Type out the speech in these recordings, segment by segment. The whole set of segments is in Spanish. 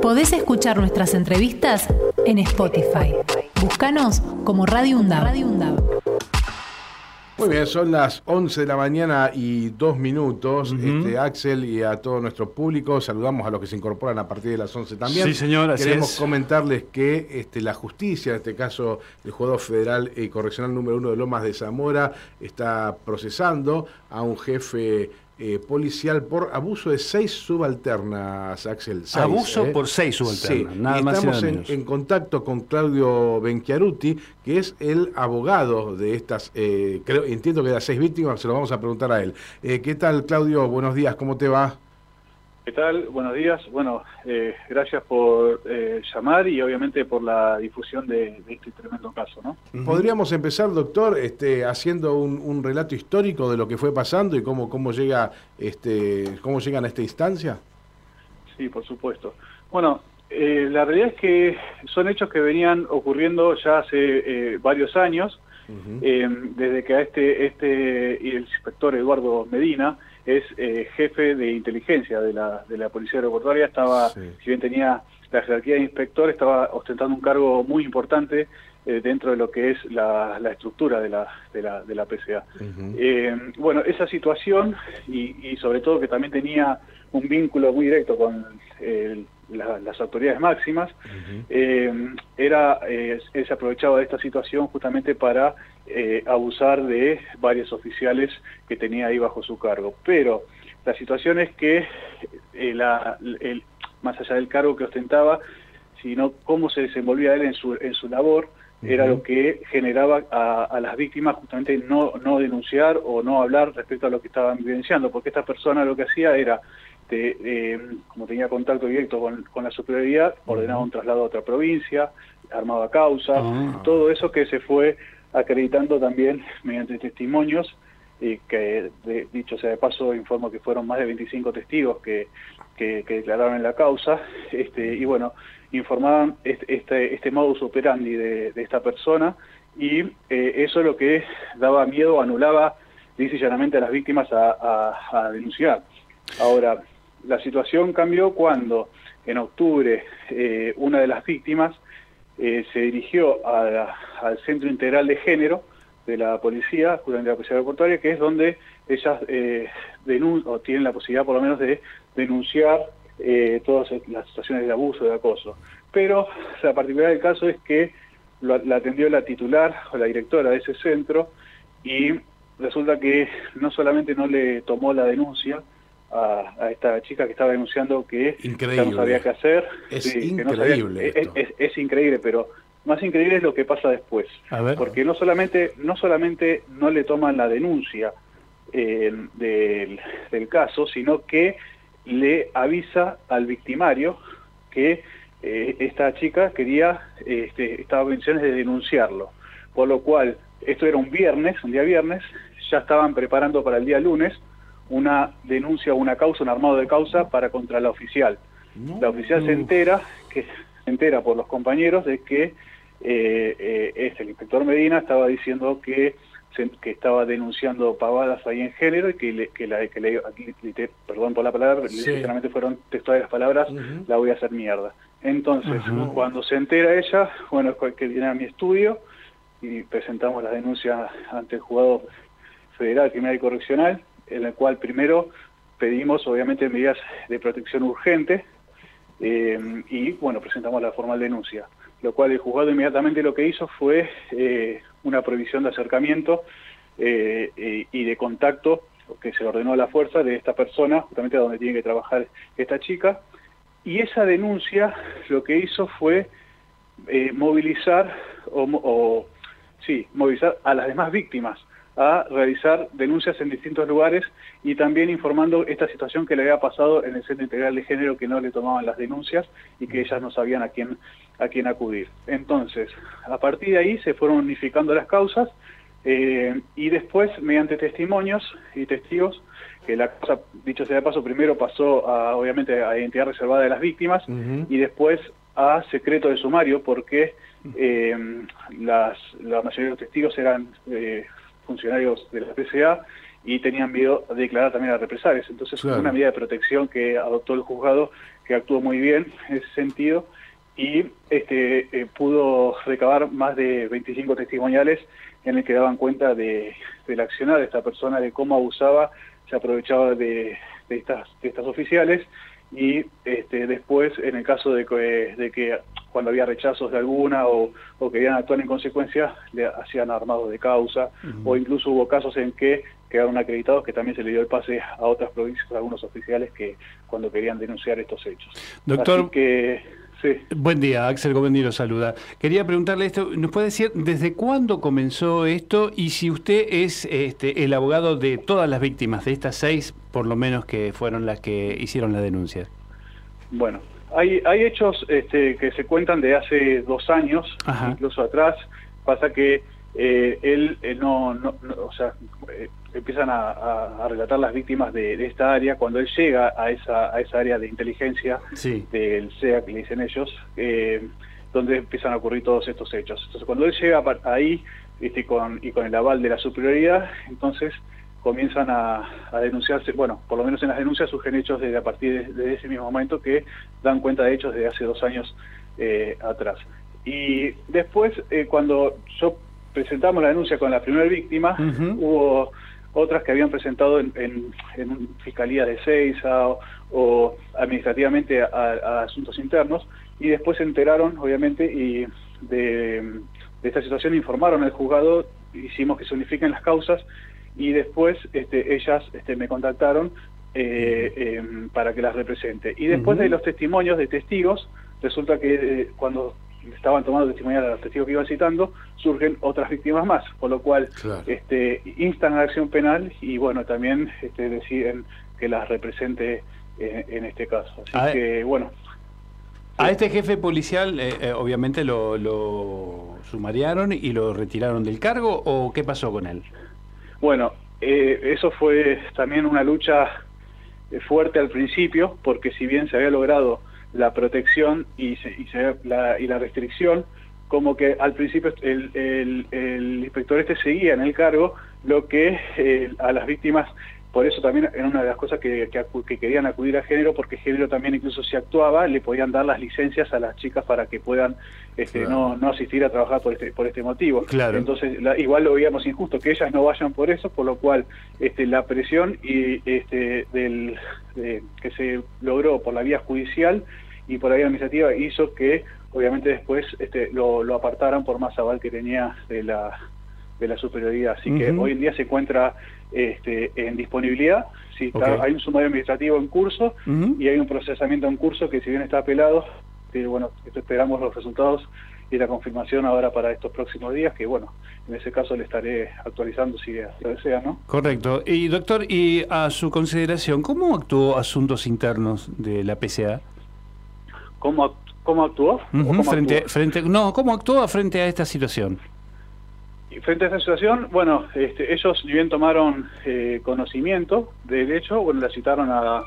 Podés escuchar nuestras entrevistas en Spotify. Búscanos como Radio UNDAB. Muy bien, son las 11 de la mañana y dos minutos. este, Axel y a todo nuestro público, saludamos a los que se incorporan a partir de las 11 también. Sí, señor, así Queremos es. comentarles que este, la justicia, en este caso el jugador federal y correccional número uno de Lomas de Zamora, está procesando a un jefe eh, policial por abuso de seis subalternas, Axel. Seis, Abuso ¿eh? por seis subalternas, Sí, nada y más y estamos nada en, menos. en contacto con Claudio Benchiaruti, que es el abogado de estas, eh, creo, entiendo que de las seis víctimas, se lo vamos a preguntar a él. Eh, ¿Qué tal, Claudio? Buenos días, ¿cómo te va? ¿Qué tal? Buenos días. Bueno, eh, gracias por eh, llamar y obviamente por la difusión de, de este tremendo caso, ¿no? Podríamos empezar, doctor, este, haciendo un, un relato histórico de lo que fue pasando y cómo, cómo, llega, este, cómo llegan a esta instancia. Sí, por supuesto. Bueno, eh, la realidad es que son hechos que venían ocurriendo ya hace eh, varios años, eh, desde que a este, este y el inspector Eduardo Medina es eh, jefe de inteligencia de la, de la Policía Aeroportuaria, estaba, Sí. si bien tenía la jerarquía de inspector, estaba ostentando un cargo muy importante eh, dentro de lo que es la, la estructura de la, de la, de la PCA. Eh, bueno, esa situación y, y sobre todo que también tenía un vínculo muy directo con el- la- las autoridades máximas, eh, era eh, él se aprovechaba de esta situación justamente para eh, abusar de varios oficiales que tenía ahí bajo su cargo. Pero la situación es que eh, la- el- más allá del cargo que ostentaba, sino cómo se desenvolvía él en su, en su labor, era lo que generaba a, a las víctimas justamente no, no denunciar o no hablar respecto a lo que estaban vivenciando, porque esta persona lo que hacía era, te- eh, como tenía contacto directo con, con la superioridad, ordenaba un traslado a otra provincia, armaba causas, Ah. todo eso que se fue acreditando también mediante testimonios y que, dicho sea de paso, informo que fueron más de 25 testigos que, que, declararon en la causa, este, y bueno, informaban este, este, modus operandi de, esta persona, y eh, eso es lo que daba miedo, anulaba, dice llanamente, a las víctimas a, a- a denunciar. Ahora, la situación cambió cuando en octubre eh, una de las víctimas eh, se dirigió a al Centro Integral de Género de la Policía, de la Policía Aeroportuaria, que es donde ellas eh, o tienen la posibilidad por lo menos de denunciar eh, todas las situaciones de abuso, de acoso. Pero la particularidad del caso es que lo- la atendió la titular o la directora de ese centro y resulta que no solamente no le tomó la denuncia a, a esta chica que estaba denunciando que Increíble. no sabía qué hacer. Es que no sabía- increíble es- esto. es- es increíble, pero más increíble es lo que pasa después. Ver. Porque no solamente, no solamente no le toman la denuncia eh, del, del caso, sino que le avisa al victimario que eh, esta chica quería, este, estaba en condiciones de denunciarlo. Por lo cual, esto era un viernes, un día viernes, ya estaban preparando para el día lunes una denuncia, una causa, un armado de causa para contra la oficial. La oficial se entera, que se entera por los compañeros de que eh, eh, este, el inspector Medina estaba diciendo que, se- que estaba denunciando pavadas ahí en género y que, le, que, la, que le, aquí, liter- perdón por la palabra, Sí. literalmente fueron textuales las palabras, la voy a hacer mierda. Entonces, cuando se entera ella, bueno, es que viene a mi estudio y presentamos la denuncia ante el juzgado federal criminal y correccional, en el cual primero pedimos obviamente medidas de protección urgente eh, y bueno, presentamos la formal denuncia, lo cual el juzgado inmediatamente lo que hizo fue eh, una prohibición de acercamiento eh, y de contacto que se ordenó a la fuerza de esta persona, justamente a donde tiene que trabajar esta chica, y esa denuncia lo que hizo fue movilizar o, o sí, movilizar a las demás víctimas a realizar denuncias en distintos lugares y también informando esta situación que le había pasado en el Centro Integral de Género que no le tomaban las denuncias y que ellas no sabían a quién a quién acudir. Entonces, a partir de ahí se fueron unificando las causas eh, y después, mediante testimonios y testigos, que la cosa, dicho sea de paso, primero pasó a, obviamente a identidad reservada de las víctimas y después a secreto de sumario porque eh, las, la mayoría de los testigos eran eh, funcionarios de la PCA y tenían miedo de declarar también a represalias. Entonces Claro. hubo una medida de protección que adoptó el juzgado que actuó muy bien en ese sentido y este, eh, pudo recabar más de 25 testimoniales en el que daban cuenta de, del accionar de esta persona, de cómo abusaba, se aprovechaba de, de estas, de estas oficiales y este, después en el caso de que, de que cuando había rechazos de alguna o, o, querían actuar en consecuencia le hacían armados de causa o incluso hubo casos en que quedaron acreditados que también se le dio el pase a otras provincias a algunos oficiales que cuando querían denunciar estos hechos. Doctor, Así que Sí. Buen día, Axel Gomendi lo saluda. Quería preguntarle esto, ¿nos puede decir desde cuándo comenzó esto y si usted es este, el abogado de todas las víctimas, de estas seis, por lo menos que fueron las que hicieron la denuncia? Bueno, hay, hay hechos este, que se cuentan de hace dos años, Ajá. incluso atrás. Pasa que eh, él, él no, no, no, o sea, eh, empiezan a, a, a, relatar las víctimas de, de, esta área, cuando él llega a esa, a esa área de inteligencia sí. del SEA, que le dicen ellos, eh, donde empiezan a ocurrir todos estos hechos. Entonces, cuando él llega ahí este, con, y con el aval de la superioridad, entonces comienzan a, a, denunciarse, bueno, por lo menos en las denuncias surgen hechos desde a partir de, de ese mismo momento que dan cuenta de hechos de hace dos años eh, atrás. Y después, eh, cuando yo presentamos la denuncia con la primera víctima, uh -huh. hubo otras que habían presentado en, en, en fiscalía de Seiza o, o administrativamente a, a, asuntos internos y después se enteraron, obviamente, y de, de, esta situación informaron al juzgado, hicimos que se unifiquen las causas y después este, ellas este, me contactaron eh, eh, para que las represente. Y después uh -huh. de los testimonios de testigos, resulta que eh, cuando estaban tomando testimonial a los testigos que iban citando, surgen otras víctimas más, con lo cual claro. este, instan a la acción penal y bueno, también este, deciden que las represente en, en este caso. Así a que bueno. A este jefe policial eh, eh, obviamente lo, lo, sumariaron y lo retiraron del cargo o qué pasó con él? Bueno, eh, eso fue también una lucha eh, fuerte al principio porque si bien se había logrado la protección y, se, y, se, la, y la restricción, como que al principio el, el, el, inspector este seguía en el cargo, lo que eh, a las víctimas, por eso también era una de las cosas que, que, que, querían acudir a género, porque género también incluso si actuaba, le podían dar las licencias a las chicas para que puedan este, claro. no, no asistir a trabajar por este, por este motivo. Claro. Entonces, la, igual lo veíamos injusto, que ellas no vayan por eso, por lo cual este, la presión y este, del, de, que se logró por la vía judicial y por la vía administrativa hizo que obviamente después este, lo, lo, apartaran por más aval que tenía de la, de la superioridad. Así uh -huh. que hoy en día se encuentra este, en disponibilidad, sí, okay. está, hay un sumario administrativo en curso uh -huh. y hay un procesamiento en curso que si bien está apelado, que, bueno, esperamos los resultados y la confirmación ahora para estos próximos días, que bueno, en ese caso le estaré actualizando si lo desea, ¿no? Correcto. Y doctor, y a su consideración, ¿cómo actuó Asuntos Internos de la PCA? ¿Cómo, cómo actuó? Uh -huh. ¿Cómo frente, actuó? frente, no, ¿cómo actuó frente a esta situación? Y frente a esta situación, bueno, este, ellos ni bien tomaron eh, conocimiento del hecho, bueno, la citaron a,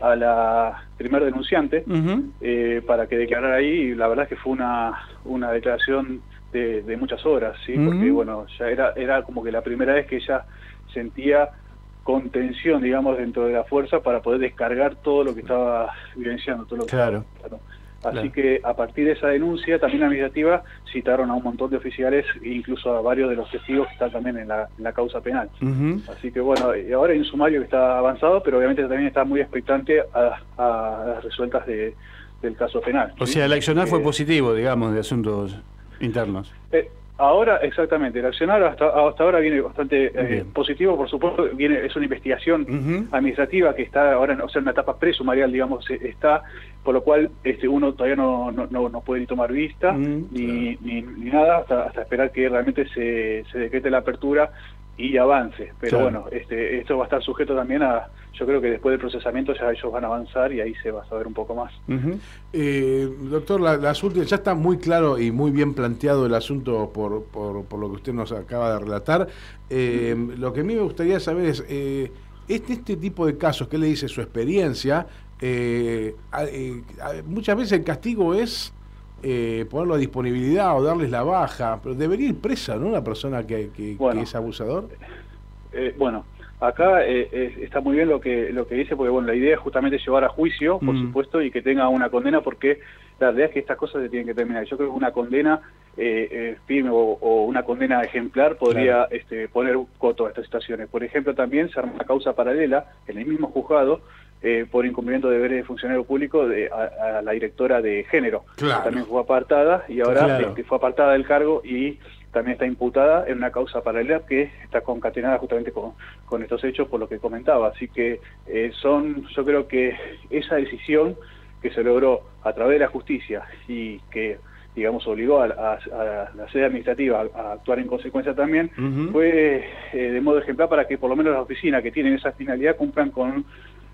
a la primer denunciante uh -huh. eh, para que declarara ahí y la verdad es que fue una, una declaración de, de muchas horas, ¿sí? Uh -huh. Porque, bueno, ya era, era como que la primera vez que ella sentía contención, digamos, dentro de la fuerza para poder descargar todo lo que estaba vivenciando, todo lo que claro. Estaba, Así claro. que a partir de esa denuncia también administrativa citaron a un montón de oficiales e incluso a varios de los testigos que están también en la, en la causa penal. Uh -huh. Así que bueno, y ahora hay un sumario que está avanzado, pero obviamente también está muy expectante a, a las resueltas de, del caso penal. O sea, el accionar eh, fue positivo, digamos, de asuntos internos. Eh, Ahora, exactamente, el accionar hasta, hasta ahora viene bastante eh, positivo, por supuesto, viene es una investigación uh -huh. administrativa que está ahora, o sea, en una etapa presumarial, digamos, está, por lo cual este uno todavía no, no, no puede ni tomar vista, uh -huh. ni, ni, ni, nada, hasta, hasta, esperar que realmente se, se decrete la apertura y avance. Pero claro. bueno, este, esto va a estar sujeto también a, yo creo que después del procesamiento ya ellos van a avanzar y ahí se va a saber un poco más. Uh -huh. eh, doctor, la, las últimas, ya está muy claro y muy bien planteado el asunto por, por, por lo que usted nos acaba de relatar. Eh, uh -huh. Lo que a mí me gustaría saber es, eh, este, este tipo de casos, ¿qué le dice su experiencia? Eh, eh, muchas veces el castigo es eh, ponerlo a disponibilidad o darles la baja, pero debería ir presa, ¿no? Una persona que, que, bueno, que es abusador. Eh, bueno, acá eh, está muy bien lo que lo que dice, porque bueno, la idea es justamente llevar a juicio, por mm. supuesto, y que tenga una condena, porque la realidad es que estas cosas se tienen que terminar. Yo creo que una condena eh, eh firme o, una condena ejemplar podría este, poner coto a estas situaciones. Por ejemplo, también se arma una causa paralela en el mismo juzgado eh, por incumplimiento de deberes de funcionario público de, a, la directora de género. También fue apartada y ahora este, fue apartada del cargo y también está imputada en una causa paralela que está concatenada justamente con, con estos hechos por lo que comentaba. Así que eh, son, yo creo que esa decisión que se logró a través de la justicia y que digamos obligó a, la sede administrativa a, actuar en consecuencia también, fue eh, de modo ejemplar para que por lo menos las oficinas que tienen esa finalidad cumplan con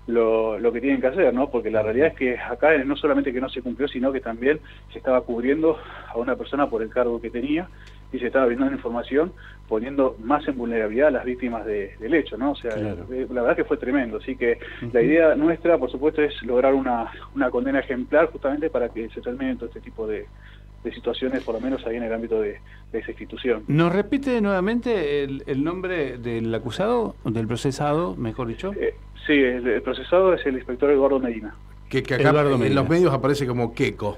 lo, lo, que tienen que hacer, ¿no? Porque la realidad es que acá no solamente que no se cumplió, sino que también se estaba cubriendo a una persona por el cargo que tenía y se estaba brindando información poniendo más en vulnerabilidad a las víctimas del hecho, ¿no? O sea, eh, la verdad que fue tremendo. Así que la idea nuestra, por supuesto, es lograr una, una condena ejemplar justamente para que se termine todo este tipo de, situaciones, por lo menos ahí en el ámbito de, esa institución. ¿Nos repite nuevamente el, nombre del acusado, del procesado, mejor dicho? Eh, sí, el, procesado es el inspector Eduardo Medina. Que, acá en los medios aparece como Queco.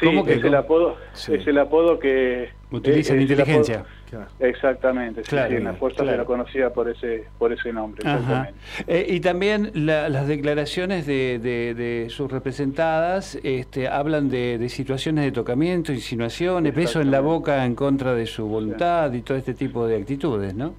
Sí, es, el apodo, es el apodo que... Utiliza la inteligencia. Exactamente, en la fuerza se la conocía por ese, por ese nombre. Eh, y también las declaraciones de, de, sus representadas este, hablan de, situaciones de tocamiento, insinuaciones, beso en la boca en contra de su voluntad y todo este tipo de actitudes, ¿no?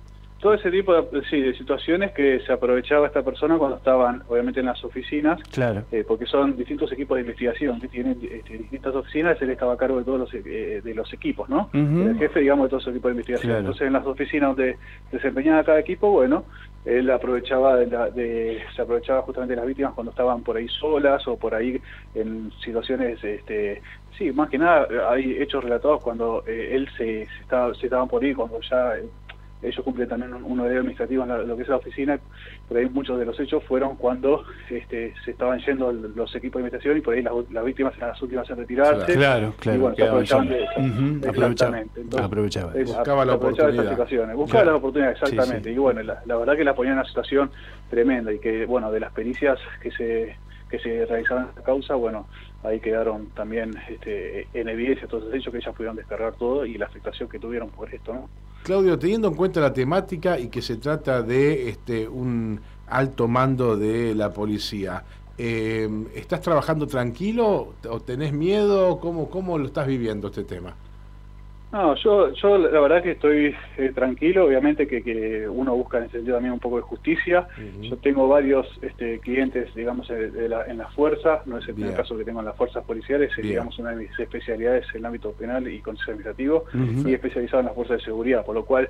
Todo ese tipo de, sí, de situaciones que se aprovechaba esta persona cuando estaban, obviamente, en las oficinas, claro. Eh, porque son distintos equipos de investigación que tienen este, distintas oficinas, él estaba a cargo de todos los, eh, de los equipos, ¿no? El jefe, digamos, de todos esos equipos de investigación. Entonces, en las oficinas donde desempeñaba cada equipo, bueno, él aprovechaba de, se aprovechaba justamente de las víctimas cuando estaban por ahí solas o por ahí en situaciones este sí más que nada hay hechos relatados cuando eh, él se, se, estaba, se estaban por ahí cuando ya ellos cumplen también un, horario administrativo en lo que es la oficina, por ahí muchos de los hechos fueron cuando este, se estaban yendo los equipos de investigación y por ahí las, víctimas eran las últimas en retirarse. Claro, claro. Y bueno, se aprovechaban de eso. Exactamente. aprovechaba. buscaba la oportunidad. situaciones. Buscaba las oportunidades, exactamente. Y bueno, la, verdad que la ponían en una situación tremenda y que, bueno, de las pericias que se que se realizaron en esta causa, bueno, ahí quedaron también este, en evidencia todos esos hechos que ellas pudieron descargar todo y la afectación que tuvieron por esto, ¿no? Claudio, teniendo en cuenta la temática y que se trata de este, un alto mando de la policía, eh, ¿estás trabajando tranquilo o tenés miedo? ¿Cómo, ¿Cómo lo estás viviendo este tema? No, yo, yo la verdad que estoy eh, tranquilo, obviamente que, que, uno busca en ese sentido también un poco de justicia. Yo tengo varios este, clientes, digamos, de, la, en la fuerza, no es el primer caso que tengo en las fuerzas policiales, es, digamos, una de mis especialidades en el ámbito penal y consejo administrativo, y especializado en las fuerzas de seguridad, por lo cual...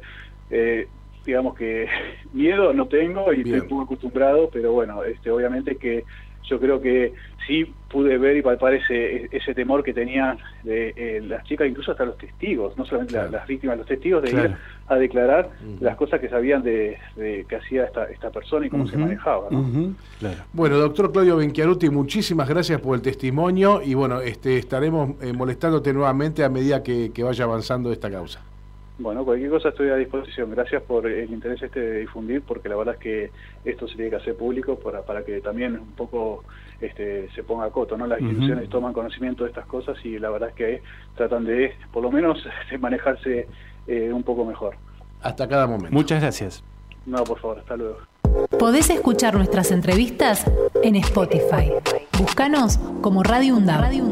Eh, digamos que miedo no tengo y estoy muy acostumbrado, pero bueno, este, obviamente que yo creo que sí pude ver y palpar ese, ese temor que tenían de, eh, las chicas, incluso hasta los testigos, no solamente las víctimas, los testigos de ir a declarar las cosas que sabían de, que hacía esta, esta persona y cómo se manejaba. Bueno, doctor Claudio Benchiaruti, muchísimas gracias por el testimonio y bueno, este, estaremos eh, molestándote nuevamente a medida que vaya avanzando esta causa. Bueno, cualquier cosa estoy a disposición. Gracias por el interés este de difundir, porque la verdad es que esto se tiene que hacer público para, para que también un poco este, se ponga a coto, ¿no? Las instituciones toman conocimiento de estas cosas y la verdad es que tratan de, por lo menos, de manejarse eh, un poco mejor. Hasta cada momento. Muchas gracias. No, por favor, hasta luego. Podés escuchar nuestras entrevistas en Spotify. Búscanos como Radio UNDAB. Radio